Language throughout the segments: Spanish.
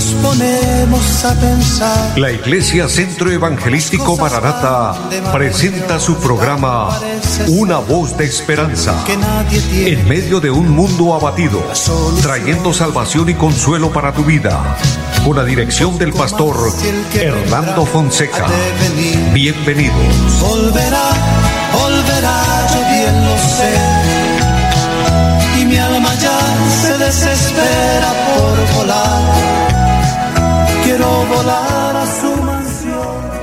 nos ponemos a pensar. La Iglesia Centro Evangelístico Maranata presenta su programa Una voz de esperanza. En medio de un mundo abatido, trayendo salvación y consuelo para tu vida. Con la dirección del pastor Hernando Fonseca. Bienvenidos. Volverá, volverá, yo bien lo sé y mi alma ya se desespera por volar.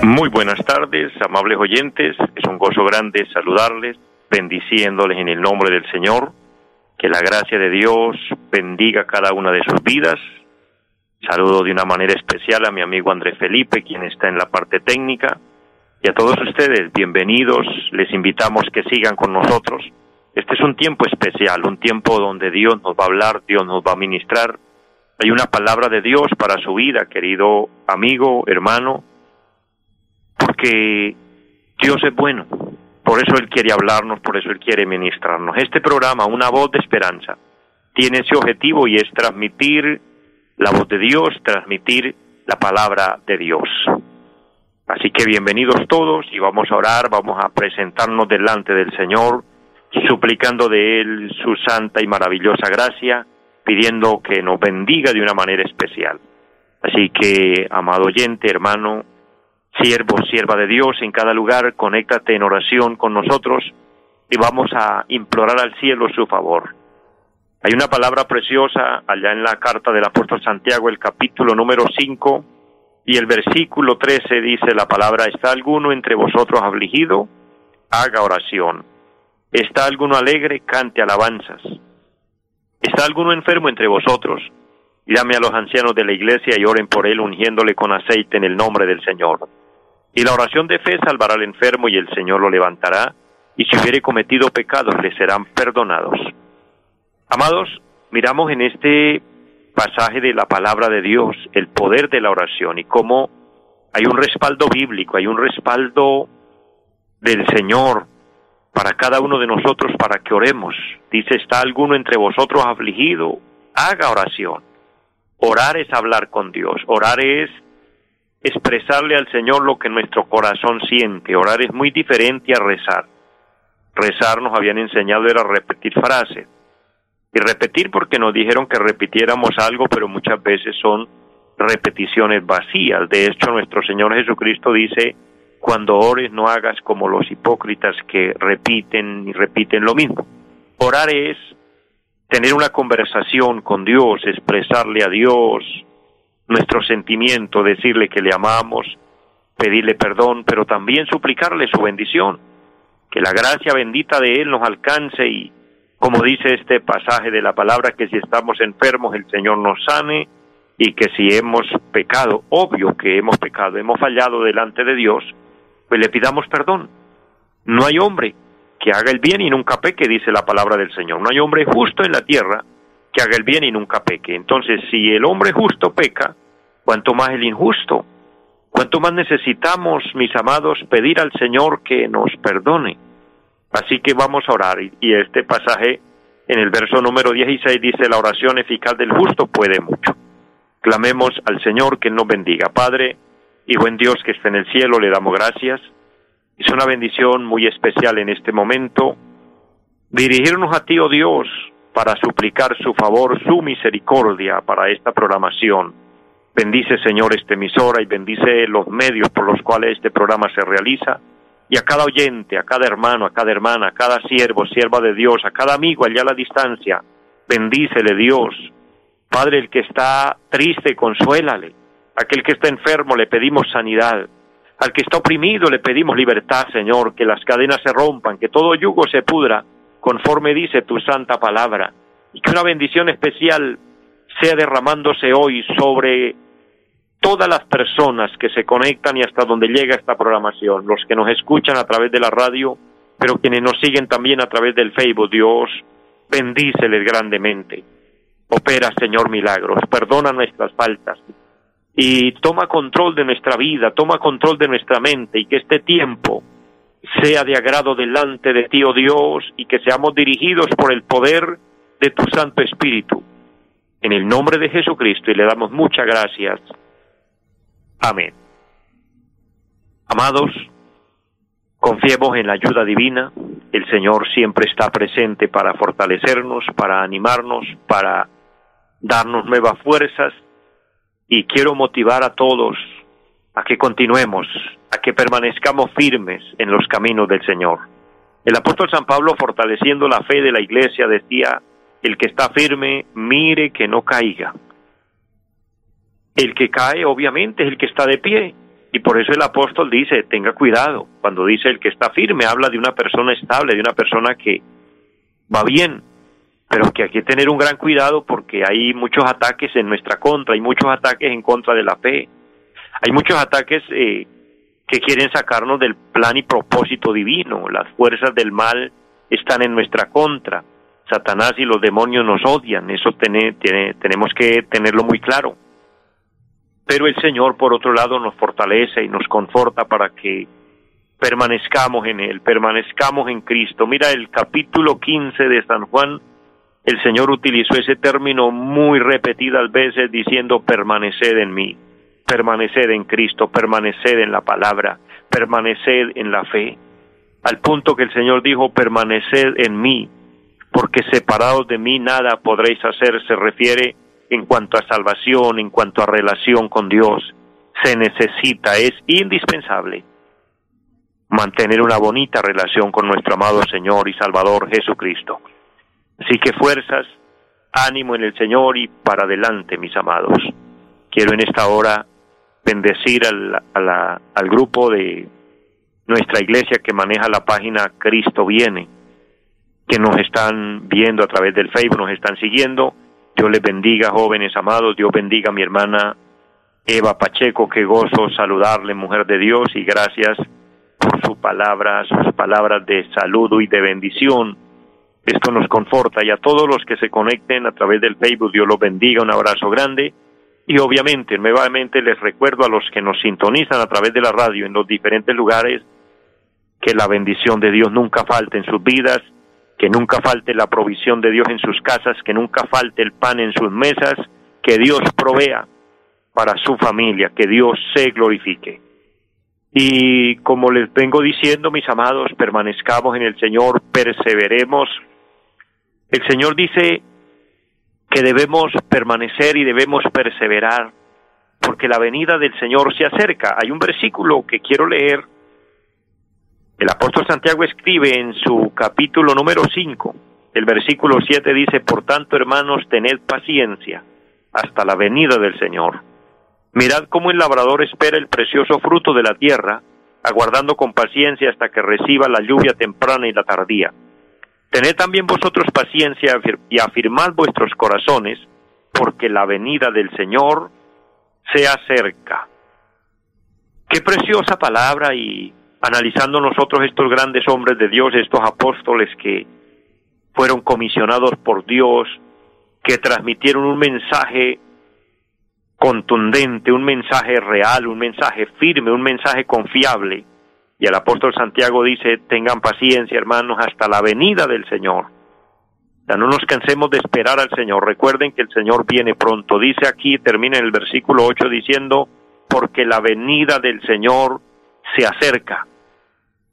Muy buenas tardes, amables oyentes. Es un gozo grande saludarles, bendiciéndoles en el nombre del Señor. Que la gracia de Dios bendiga cada una de sus vidas. Saludo de una manera especial a mi amigo André Felipe, quien está en la parte técnica. Y a todos ustedes, bienvenidos. Les invitamos que sigan con nosotros este es un tiempo especial, un tiempo donde Dios nos va a hablar, Dios nos va a ministrar. Hay una palabra de Dios para su vida, querido amigo, hermano, porque Dios es bueno. Por eso Él quiere hablarnos, por eso Él quiere ministrarnos. Este programa, Una voz de esperanza, tiene ese objetivo y es transmitir la voz de Dios, transmitir la palabra de Dios. Así que bienvenidos todos y vamos a orar, vamos a presentarnos delante del Señor suplicando de Él su santa y maravillosa gracia, pidiendo que nos bendiga de una manera especial. Así que, amado oyente, hermano, siervo, sierva de Dios, en cada lugar, conéctate en oración con nosotros y vamos a implorar al cielo su favor. Hay una palabra preciosa allá en la carta del apóstol Santiago, el capítulo número 5 y el versículo 13 dice la palabra, ¿está alguno entre vosotros afligido? Haga oración. ¿Está alguno alegre? Cante alabanzas. ¿Está alguno enfermo entre vosotros? Llame a los ancianos de la iglesia y oren por él ungiéndole con aceite en el nombre del Señor. Y la oración de fe salvará al enfermo y el Señor lo levantará, y si hubiere cometido pecados le serán perdonados. Amados, miramos en este pasaje de la palabra de Dios el poder de la oración y cómo hay un respaldo bíblico, hay un respaldo del Señor para cada uno de nosotros para que oremos. Dice, ¿está alguno entre vosotros afligido? Haga oración. Orar es hablar con Dios. Orar es expresarle al Señor lo que nuestro corazón siente. Orar es muy diferente a rezar. Rezar nos habían enseñado era repetir frases. Y repetir porque nos dijeron que repitiéramos algo, pero muchas veces son repeticiones vacías. De hecho, nuestro Señor Jesucristo dice, cuando ores no hagas como los hipócritas que repiten y repiten lo mismo. Orar es tener una conversación con Dios, expresarle a Dios nuestro sentimiento, decirle que le amamos, pedirle perdón, pero también suplicarle su bendición, que la gracia bendita de Él nos alcance y, como dice este pasaje de la palabra, que si estamos enfermos el Señor nos sane y que si hemos pecado, obvio que hemos pecado, hemos fallado delante de Dios, pues le pidamos perdón. No hay hombre que haga el bien y nunca peque, dice la palabra del Señor. No hay hombre justo en la tierra que haga el bien y nunca peque. Entonces, si el hombre justo peca, cuanto más el injusto, cuanto más necesitamos, mis amados, pedir al Señor que nos perdone. Así que vamos a orar. Y este pasaje en el verso número 16 dice, la oración eficaz del justo puede mucho. Clamemos al Señor que nos bendiga. Padre, y buen Dios que está en el cielo, le damos gracias. Es una bendición muy especial en este momento dirigirnos a ti, oh Dios, para suplicar su favor, su misericordia para esta programación. Bendice, Señor, esta emisora y bendice los medios por los cuales este programa se realiza. Y a cada oyente, a cada hermano, a cada hermana, a cada siervo, sierva de Dios, a cada amigo allá a la distancia, bendícele Dios. Padre, el que está triste, consuélale Aquel que está enfermo le pedimos sanidad. Al que está oprimido le pedimos libertad, Señor, que las cadenas se rompan, que todo yugo se pudra, conforme dice tu santa palabra, y que una bendición especial sea derramándose hoy sobre todas las personas que se conectan y hasta donde llega esta programación, los que nos escuchan a través de la radio, pero quienes nos siguen también a través del Facebook, Dios, bendíceles grandemente. Opera, Señor, milagros, perdona nuestras faltas, y toma control de nuestra vida, toma control de nuestra mente y que este tiempo sea de agrado delante de ti, oh Dios, y que seamos dirigidos por el poder de tu Santo Espíritu. en el nombre de Jesucristo y le damos muchas gracias. Amén. Amados, confiemos en la ayuda divina. El Señor siempre está presente para fortalecernos, para animarnos, para darnos nuevas fuerzas. Y quiero motivar a todos a que continuemos, a que permanezcamos firmes en los caminos del Señor. El apóstol San Pablo, fortaleciendo la fe de la iglesia, decía, el que está firme, mire que no caiga. El que cae, obviamente, es el que está de pie. Y por eso el apóstol dice, tenga cuidado. Cuando dice el que está firme, habla de una persona estable, de una persona que va bien, pero que hay que tener un gran cuidado porque hay muchos ataques en nuestra contra, hay muchos ataques en contra de la fe, hay muchos ataques eh, que quieren sacarnos del plan y propósito divino, las fuerzas del mal están en nuestra contra, Satanás y los demonios nos odian, eso tiene, tenemos que tenerlo muy claro. Pero el Señor, por otro lado, nos fortalece y nos conforta para que permanezcamos en Él, permanezcamos en Cristo. Mira el capítulo 15 de San Juan, el Señor utilizó ese término muy repetidas veces diciendo permaneced en mí, permaneced en Cristo, permaneced en la palabra, permaneced en la fe. Al punto que el Señor dijo permaneced en mí, porque separados de mí nada podréis hacer, se refiere en cuanto a salvación, en cuanto a relación con Dios. Se necesita, es indispensable mantener una bonita relación con nuestro amado Señor y Salvador Jesucristo. Así que fuerzas, ánimo en el Señor y para adelante, mis amados. Quiero en esta hora bendecir al, al grupo de nuestra iglesia que maneja la página Cristo Viene que nos están viendo a través del Facebook, nos están siguiendo. Dios les bendiga, jóvenes amados. Dios bendiga a mi hermana Eva Pacheco. Qué gozo saludarle, mujer de Dios, y gracias por su palabra, sus palabras de saludo y de bendición. Esto nos conforta y a todos los que se conecten a través del Facebook, Dios los bendiga, un abrazo grande. Y obviamente, nuevamente les recuerdo a los que nos sintonizan a través de la radio en los diferentes lugares que la bendición de Dios nunca falte en sus vidas que nunca falte la provisión de Dios en sus casas, que nunca falte el pan en sus mesas, que Dios provea para su familia, que Dios se glorifique. Y como les vengo diciendo, mis amados, permanezcamos en el Señor, perseveremos. El Señor dice que debemos permanecer y debemos perseverar, porque la venida del Señor se acerca. Hay un versículo que quiero leer el apóstol Santiago escribe en su capítulo número 5, el versículo 7 dice, Por tanto, hermanos, tened paciencia hasta la venida del Señor. Mirad cómo el labrador espera el precioso fruto de la tierra, aguardando con paciencia hasta que reciba la lluvia temprana y la tardía. Tened también vosotros paciencia y afirmad vuestros corazones, porque la venida del Señor se acerca. Qué preciosa palabra y analizando nosotros estos grandes hombres de Dios, estos apóstoles que fueron comisionados por Dios, que transmitieron un mensaje contundente, un mensaje real, un mensaje firme, un mensaje confiable. Y el apóstol Santiago dice, tengan paciencia, hermanos, hasta la venida del Señor. Ya no nos cansemos de esperar al Señor. Recuerden que el Señor viene pronto. Dice aquí, termina en el versículo 8 diciendo, porque la venida del Señor se acerca.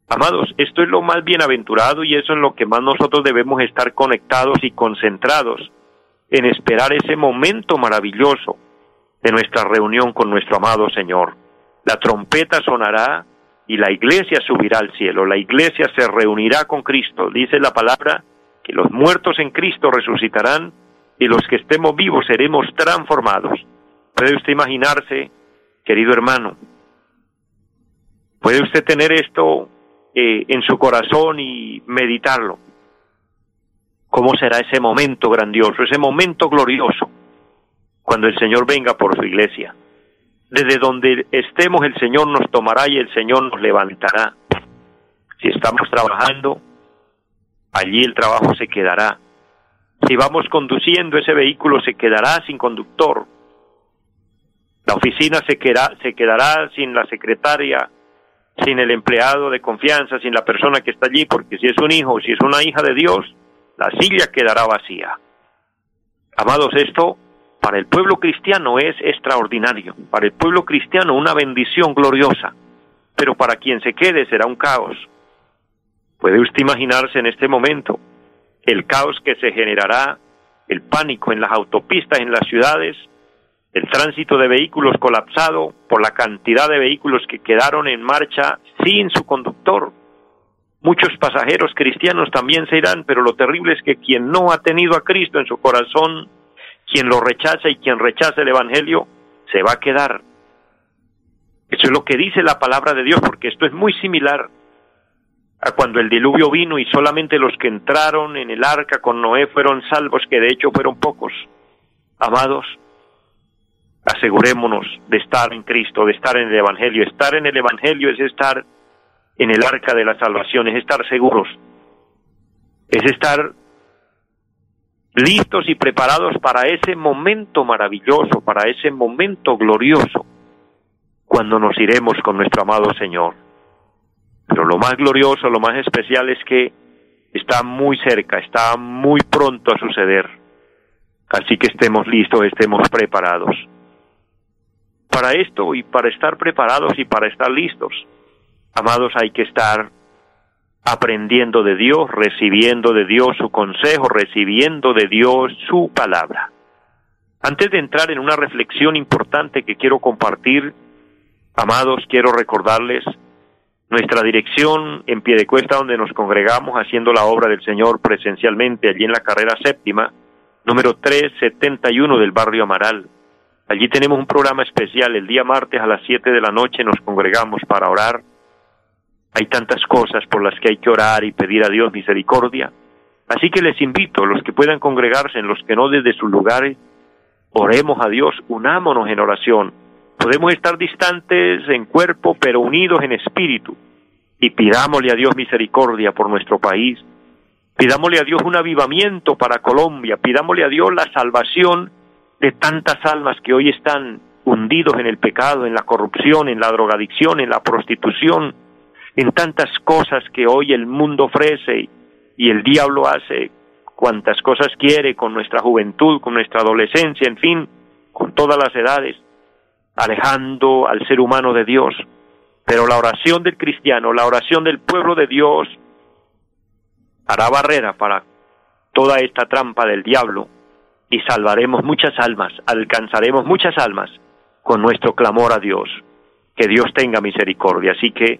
Amados, esto es lo más bienaventurado y eso es lo que más nosotros debemos estar conectados y concentrados en esperar ese momento maravilloso de nuestra reunión con nuestro amado Señor. La trompeta sonará y la iglesia subirá al cielo, la iglesia se reunirá con Cristo. Dice la palabra que los muertos en Cristo resucitarán y los que estemos vivos seremos transformados. ¿Puede usted imaginarse, querido hermano, ¿Puede usted tener esto eh, en su corazón y meditarlo? ¿Cómo será ese momento grandioso, ese momento glorioso, cuando el Señor venga por su iglesia? Desde donde estemos el Señor nos tomará y el Señor nos levantará. Si estamos trabajando, allí el trabajo se quedará. Si vamos conduciendo, ese vehículo se quedará sin conductor. La oficina se quedará, se quedará sin la secretaria sin el empleado de confianza, sin la persona que está allí, porque si es un hijo, si es una hija de Dios, la silla quedará vacía. Amados, esto para el pueblo cristiano es extraordinario, para el pueblo cristiano una bendición gloriosa, pero para quien se quede será un caos. ¿Puede usted imaginarse en este momento el caos que se generará, el pánico en las autopistas, en las ciudades, el tránsito de vehículos colapsado por la cantidad de vehículos que quedaron en marcha sin su conductor? Muchos pasajeros cristianos también se irán, pero lo terrible es que quien no ha tenido a Cristo en su corazón quien lo rechaza y quien rechaza el Evangelio se va a quedar. Eso es lo que dice la palabra de Dios, porque esto es muy similar a cuando el diluvio vino y solamente los que entraron en el arca con Noé fueron salvos, que de hecho fueron pocos. Amados, asegurémonos de estar en Cristo, de estar en el Evangelio. Estar en el Evangelio es estar en el arca de la salvación, es estar seguros, es estar listos y preparados para ese momento maravilloso, para ese momento glorioso, cuando nos iremos con nuestro amado Señor. Pero lo más glorioso, lo más especial es que está muy cerca, está muy pronto a suceder. Así que estemos listos, estemos preparados. Para esto y para estar preparados y para estar listos, amados, hay que estar aprendiendo de Dios, recibiendo de Dios su consejo, recibiendo de Dios su palabra. Antes de entrar en una reflexión importante que quiero compartir, amados, quiero recordarles nuestra dirección en pie de cuesta donde nos congregamos haciendo la obra del Señor presencialmente, allí en la carrera séptima, número 371 del barrio Amaral. Allí tenemos un programa especial. El día martes a las 7 de la noche nos congregamos para orar hay tantas cosas por las que hay que orar y pedir a Dios misericordia. Así que les invito, los que puedan congregarse, en los que no desde sus lugares, oremos a Dios, unámonos en oración. Podemos estar distantes en cuerpo, pero unidos en espíritu. Y pidámosle a Dios misericordia por nuestro país. Pidámosle a Dios un avivamiento para Colombia. Pidámosle a Dios la salvación de tantas almas que hoy están hundidos en el pecado, en la corrupción, en la drogadicción, en la prostitución, en tantas cosas que hoy el mundo ofrece y el diablo hace cuantas cosas quiere con nuestra juventud, con nuestra adolescencia, en fin, con todas las edades, alejando al ser humano de Dios. Pero la oración del cristiano, la oración del pueblo de Dios, hará barrera para toda esta trampa del diablo y salvaremos muchas almas, alcanzaremos muchas almas con nuestro clamor a Dios. Que Dios tenga misericordia. Así que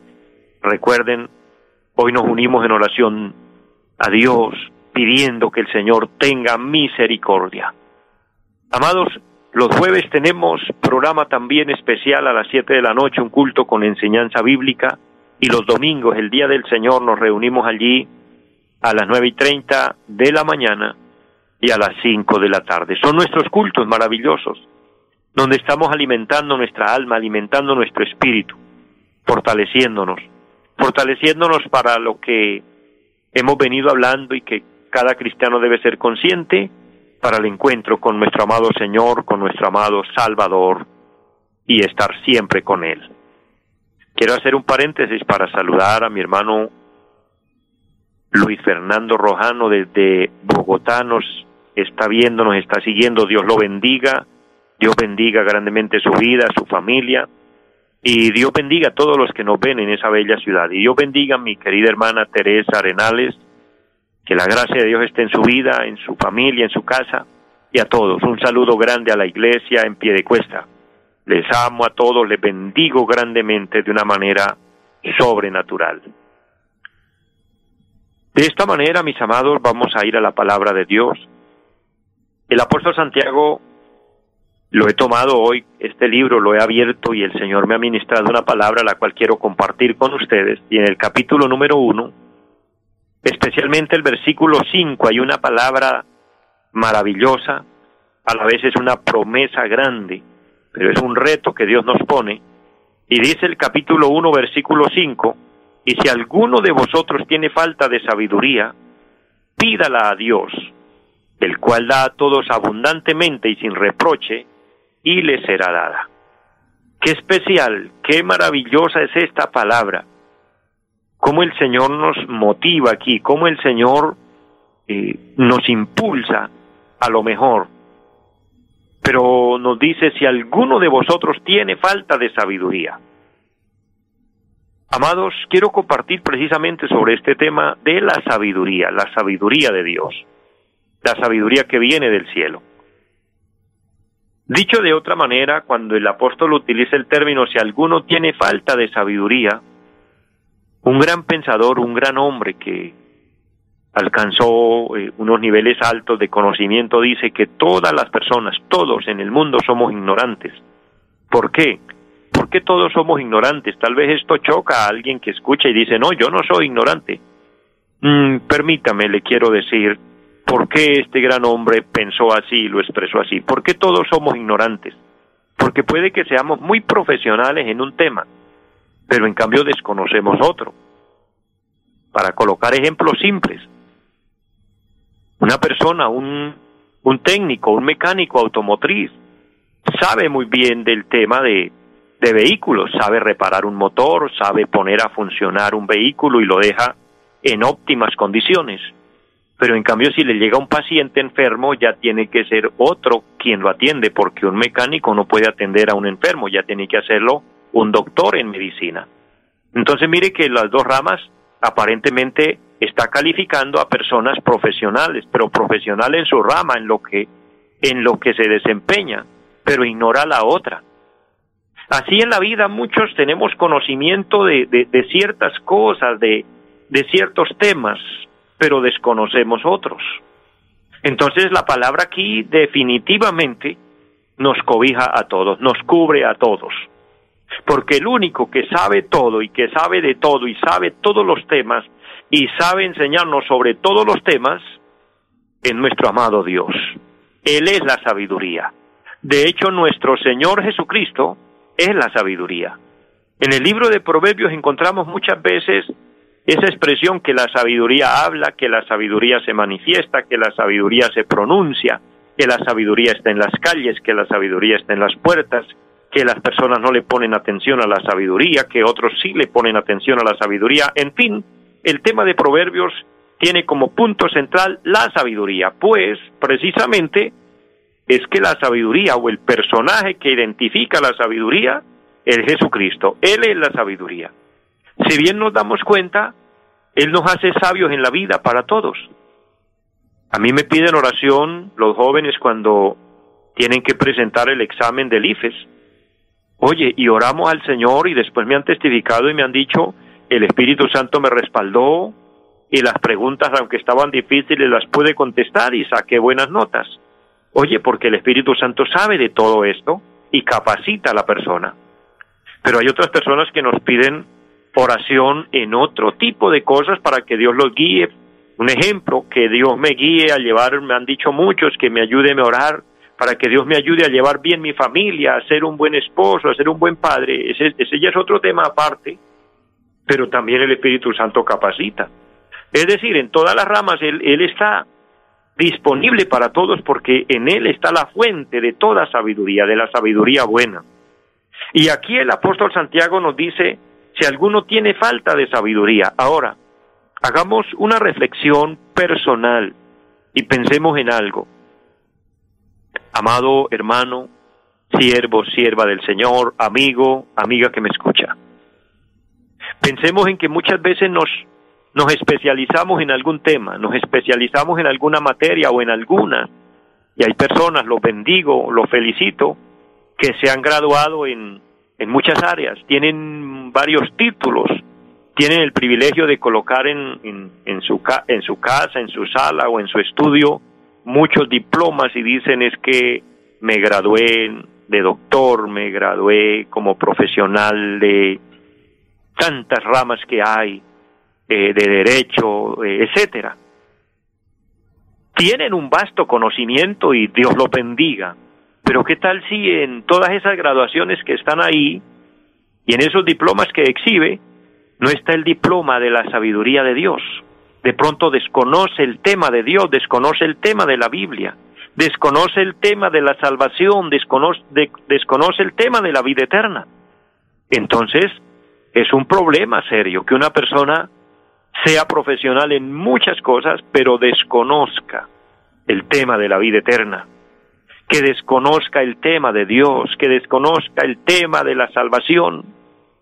Recuerden, hoy nos unimos en oración a Dios pidiendo que el Señor tenga misericordia. Amados, los jueves tenemos programa también especial a las siete de la noche, un culto con enseñanza bíblica, y los domingos, el día del Señor, nos reunimos allí a las nueve y treinta de la mañana y a las cinco de la tarde. Son nuestros cultos maravillosos, donde estamos alimentando nuestra alma, alimentando nuestro espíritu, fortaleciéndonos fortaleciéndonos para lo que hemos venido hablando y que cada cristiano debe ser consciente para el encuentro con nuestro amado Señor, con nuestro amado Salvador y estar siempre con Él. Quiero hacer un paréntesis para saludar a mi hermano Luis Fernando Rojano desde Bogotá, nos está viendo, nos está siguiendo, Dios lo bendiga, Dios bendiga grandemente su vida, su familia, y Dios bendiga a todos los que nos ven en esa bella ciudad. Y Dios bendiga a mi querida hermana Teresa Arenales, que la gracia de Dios esté en su vida, en su familia, en su casa, y a todos. Un saludo grande a la iglesia en pie de cuesta. Les amo a todos, les bendigo grandemente de una manera sobrenatural. De esta manera, mis amados, vamos a ir a la palabra de Dios. El apóstol Santiago lo he tomado hoy, este libro lo he abierto y el Señor me ha ministrado una palabra la cual quiero compartir con ustedes. Y en el capítulo número uno, especialmente el versículo cinco, hay una palabra maravillosa, a la vez es una promesa grande, pero es un reto que Dios nos pone. Y dice el capítulo uno, versículo cinco, y si alguno de vosotros tiene falta de sabiduría, pídala a Dios, el cual da a todos abundantemente y sin reproche, y le será dada. Qué especial, qué maravillosa es esta palabra. Cómo el Señor nos motiva aquí, cómo el Señor eh, nos impulsa a lo mejor. pero nos dice si alguno de vosotros tiene falta de sabiduría. Amados, quiero compartir precisamente sobre este tema de la sabiduría, la sabiduría de Dios, la sabiduría que viene del cielo. Dicho de otra manera, cuando el apóstol utiliza el término si alguno tiene falta de sabiduría, un gran pensador, un gran hombre que alcanzó eh, unos niveles altos de conocimiento dice que todas las personas, todos en el mundo somos ignorantes. ¿Por qué? ¿Por qué todos somos ignorantes? Tal vez esto choca a alguien que escucha y dice, no, yo no soy ignorante. Mm, permítame, le quiero decir, ¿por qué este gran hombre pensó así y lo expresó así? ¿Por qué todos somos ignorantes? Porque puede que seamos muy profesionales en un tema, pero en cambio desconocemos otro. Para colocar ejemplos simples, una persona, un, un técnico, un mecánico automotriz, sabe muy bien del tema de de vehículos, sabe reparar un motor, sabe poner a funcionar un vehículo y lo deja en óptimas condiciones. Pero en cambio si le llega un paciente enfermo ya tiene que ser otro quien lo atiende porque un mecánico no puede atender a un enfermo, ya tiene que hacerlo un doctor en medicina. Entonces mire que las dos ramas aparentemente está calificando a personas profesionales, pero profesional en su rama, en lo que en lo que se desempeña, pero ignora la otra. Así en la vida muchos tenemos conocimiento de, de, ciertas cosas, de, de ciertos temas, pero desconocemos otros. Entonces la palabra aquí definitivamente nos cobija a todos, nos cubre a todos. Porque el único que sabe todo y que sabe de todo y sabe todos los temas y sabe enseñarnos sobre todos los temas es nuestro amado Dios. Él es la sabiduría. De hecho, nuestro Señor Jesucristo es la sabiduría. En el libro de Proverbios encontramos muchas veces esa expresión que la sabiduría habla, que la sabiduría se manifiesta, que la sabiduría se pronuncia, que la sabiduría está en las calles, que la sabiduría está en las puertas, que las personas no le ponen atención a la sabiduría, que otros sí le ponen atención a la sabiduría. En fin, el tema de Proverbios tiene como punto central la sabiduría, pues precisamente es que la sabiduría o el personaje que identifica la sabiduría es Jesucristo. Él es la sabiduría. Si bien nos damos cuenta, Él nos hace sabios en la vida para todos. A mí me piden oración los jóvenes cuando tienen que presentar el examen del IFES. Oye, y oramos al Señor y después me han testificado y me han dicho, el Espíritu Santo me respaldó y las preguntas, aunque estaban difíciles, las pude contestar y saqué buenas notas. Oye, porque el Espíritu Santo sabe de todo esto y capacita a la persona. Pero hay otras personas que nos piden oración en otro tipo de cosas para que Dios los guíe. Un ejemplo, que Dios me guíe a llevar, me han dicho muchos, que me ayude a orar, para que Dios me ayude a llevar bien mi familia, a ser un buen esposo, a ser un buen padre. Ese, ese ya es otro tema aparte, pero también el Espíritu Santo capacita. Es decir, en todas las ramas Él, él está disponible para todos porque en Él está la fuente de toda sabiduría, de la sabiduría buena. Y aquí el apóstol Santiago nos dice, si alguno tiene falta de sabiduría, ahora, hagamos una reflexión personal y pensemos en algo. Amado hermano, siervo, sierva del Señor, amigo, amiga que me escucha. Pensemos en que muchas veces nos nos especializamos en algún tema, nos especializamos en alguna materia o en alguna, y hay personas, los bendigo, los felicito, que se han graduado en, en muchas áreas, tienen varios títulos, tienen el privilegio de colocar en, en, su, en su casa, en su sala o en su estudio muchos diplomas y dicen es que me gradué de doctor, me gradué como profesional de tantas ramas que hay, eh, de derecho, eh, etcétera. Tienen un vasto conocimiento y Dios lo bendiga. Pero ¿qué tal si en todas esas graduaciones que están ahí y en esos diplomas que exhibe no está el diploma de la sabiduría de Dios? De pronto desconoce el tema de Dios, desconoce el tema de la Biblia, desconoce el tema de la salvación, desconoce, el tema de la vida eterna. Entonces, es un problema serio que una persona sea profesional en muchas cosas, pero desconozca el tema de la vida eterna. que desconozca el tema de Dios, que desconozca el tema de la salvación,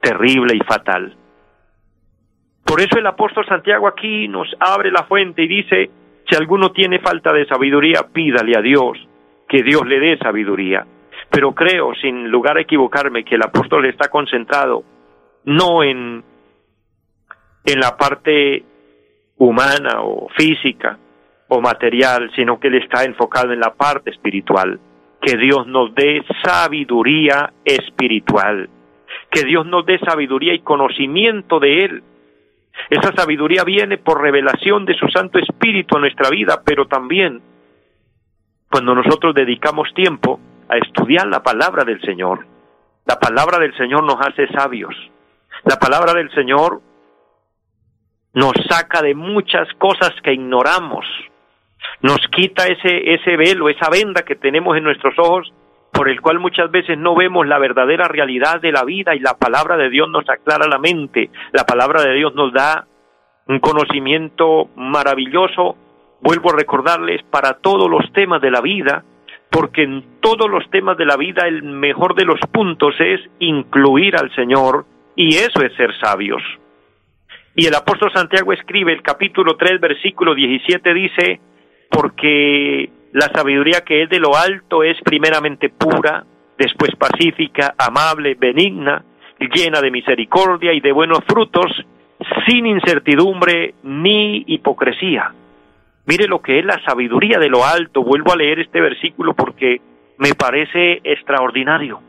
terrible y fatal. Por eso el apóstol Santiago aquí nos abre la fuente y dice, si alguno tiene falta de sabiduría, pídale a Dios, que Dios le dé sabiduría. Pero creo, sin lugar a equivocarme, que el apóstol está concentrado no en, en la parte humana o física o material, sino que él está enfocado en la parte espiritual. Que Dios nos dé sabiduría espiritual. Que Dios nos dé sabiduría y conocimiento de Él. Esa sabiduría viene por revelación de su Santo Espíritu a nuestra vida, pero también cuando nosotros dedicamos tiempo a estudiar la palabra del Señor. La palabra del Señor nos hace sabios. La palabra del Señor nos saca de muchas cosas que ignoramos, nos quita ese, ese velo, esa venda que tenemos en nuestros ojos, por el cual muchas veces no vemos la verdadera realidad de la vida y la palabra de Dios nos aclara la mente, la palabra de Dios nos da un conocimiento maravilloso, vuelvo a recordarles, para todos los temas de la vida, porque en todos los temas de la vida el mejor de los puntos es incluir al Señor y eso es ser sabios. Y el apóstol Santiago escribe el capítulo 3, versículo 17, dice, porque la sabiduría que es de lo alto es primeramente pura, después pacífica, amable, benigna, llena de misericordia y de buenos frutos, sin incertidumbre ni hipocresía. Mire lo que es la sabiduría de lo alto. Vuelvo a leer este versículo porque me parece extraordinario.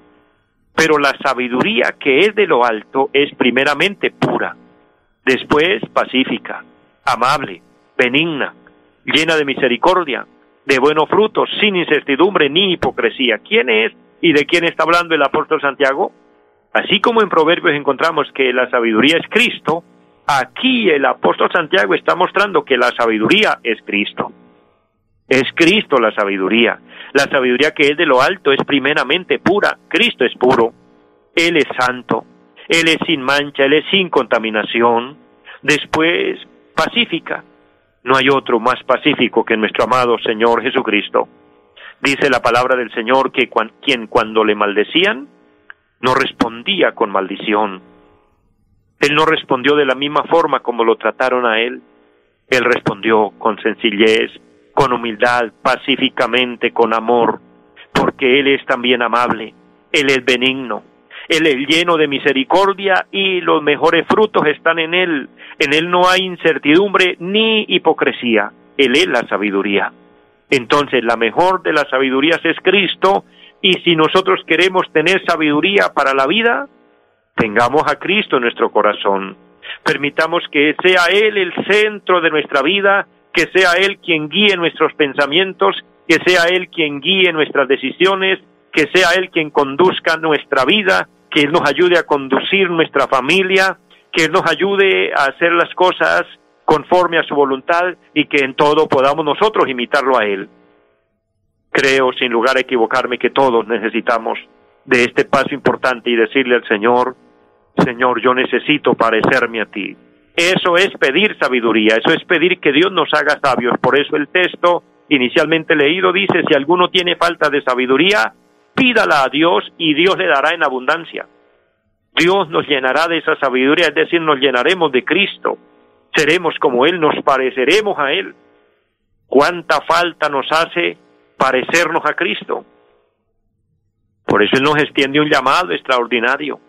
Pero la sabiduría que es de lo alto es primeramente pura, después pacífica, amable, benigna, llena de misericordia, de buenos frutos, sin incertidumbre ni hipocresía. ¿Quién es y de quién está hablando el apóstol Santiago? Así como en Proverbios encontramos que la sabiduría es Cristo, aquí el apóstol Santiago está mostrando que la sabiduría es Cristo. Es Cristo la sabiduría. La sabiduría que es de lo alto es primeramente pura. Cristo es puro. Él es santo. Él es sin mancha. Él es sin contaminación. Después, pacífica. No hay otro más pacífico que nuestro amado Señor Jesucristo. Dice la palabra del Señor que quien cuando le maldecían, no respondía con maldición. Él no respondió de la misma forma como lo trataron a él. Él respondió con sencillez, con humildad, pacíficamente, con amor, porque Él es también amable, Él es benigno, Él es lleno de misericordia y los mejores frutos están en Él. En Él no hay incertidumbre ni hipocresía, Él es la sabiduría. Entonces la mejor de las sabidurías es Cristo y si nosotros queremos tener sabiduría para la vida, tengamos a Cristo en nuestro corazón. Permitamos que sea Él el centro de nuestra vida que sea Él quien guíe nuestros pensamientos, que sea Él quien guíe nuestras decisiones, que sea Él quien conduzca nuestra vida, que Él nos ayude a conducir nuestra familia, que Él nos ayude a hacer las cosas conforme a su voluntad y que en todo podamos nosotros imitarlo a Él. Creo, sin lugar a equivocarme, que todos necesitamos de este paso importante y decirle al Señor, Señor, yo necesito parecerme a ti. Eso es pedir sabiduría, eso es pedir que Dios nos haga sabios. Por eso el texto inicialmente leído dice, si alguno tiene falta de sabiduría, pídala a Dios y Dios le dará en abundancia. Dios nos llenará de esa sabiduría, es decir, nos llenaremos de Cristo. Seremos como Él, nos pareceremos a Él. ¿Cuánta falta nos hace parecernos a Cristo? Por eso Él nos extiende un llamado extraordinario.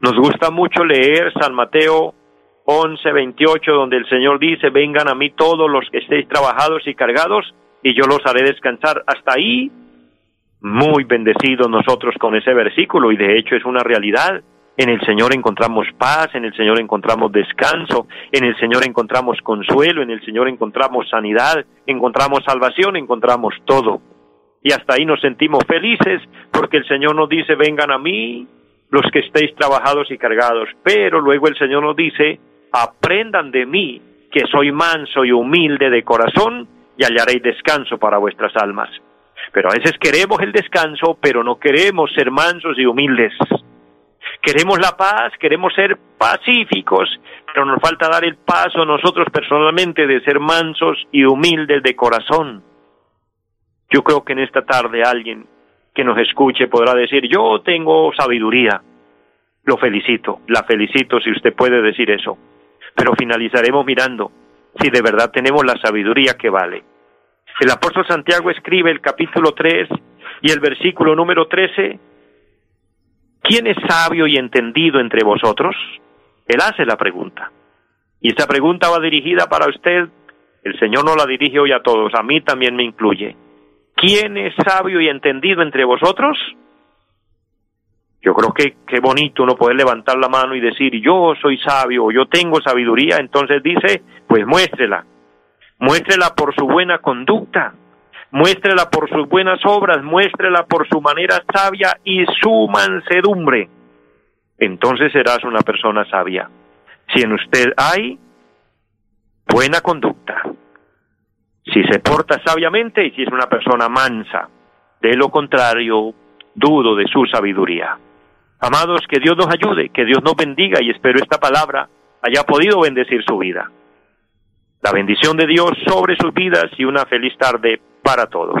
Nos gusta mucho leer San Mateo 11, 28, donde el Señor dice, vengan a mí todos los que estéis trabajados y cargados, y yo los haré descansar. Hasta ahí, muy bendecidos nosotros con ese versículo, y de hecho es una realidad. En el Señor encontramos paz, en el Señor encontramos descanso, en el Señor encontramos consuelo, en el Señor encontramos sanidad, encontramos salvación, encontramos todo. Y hasta ahí nos sentimos felices porque el Señor nos dice, vengan a mí los que estéis trabajados y cargados. Pero luego el Señor nos dice, aprendan de mí, que soy manso y humilde de corazón, y hallaréis descanso para vuestras almas. Pero a veces queremos el descanso, pero no queremos ser mansos y humildes. Queremos la paz, queremos ser pacíficos, pero nos falta dar el paso nosotros personalmente de ser mansos y humildes de corazón. Yo creo que en esta tarde alguien que nos escuche podrá decir, yo tengo sabiduría. Lo felicito, la felicito si usted puede decir eso. Pero finalizaremos mirando si de verdad tenemos la sabiduría que vale. El apóstol Santiago escribe el capítulo 3 y el versículo número 13, ¿quién es sabio y entendido entre vosotros? Él hace la pregunta. Y esa pregunta va dirigida para usted. El Señor no la dirige hoy a todos, a mí también me incluye. ¿Quién es sabio y entendido entre vosotros? Yo creo que qué bonito uno poder levantar la mano y decir, yo soy sabio, yo tengo sabiduría, entonces dice, pues muéstrela. Muéstrela por su buena conducta, muéstrela por sus buenas obras, muéstrela por su manera sabia y su mansedumbre. Entonces serás una persona sabia. Si en usted hay buena conducta, si se porta sabiamente y si es una persona mansa. De lo contrario, dudo de su sabiduría. Amados, que Dios nos ayude, que Dios nos bendiga y espero esta palabra haya podido bendecir su vida. La bendición de Dios sobre sus vidas y una feliz tarde para todos.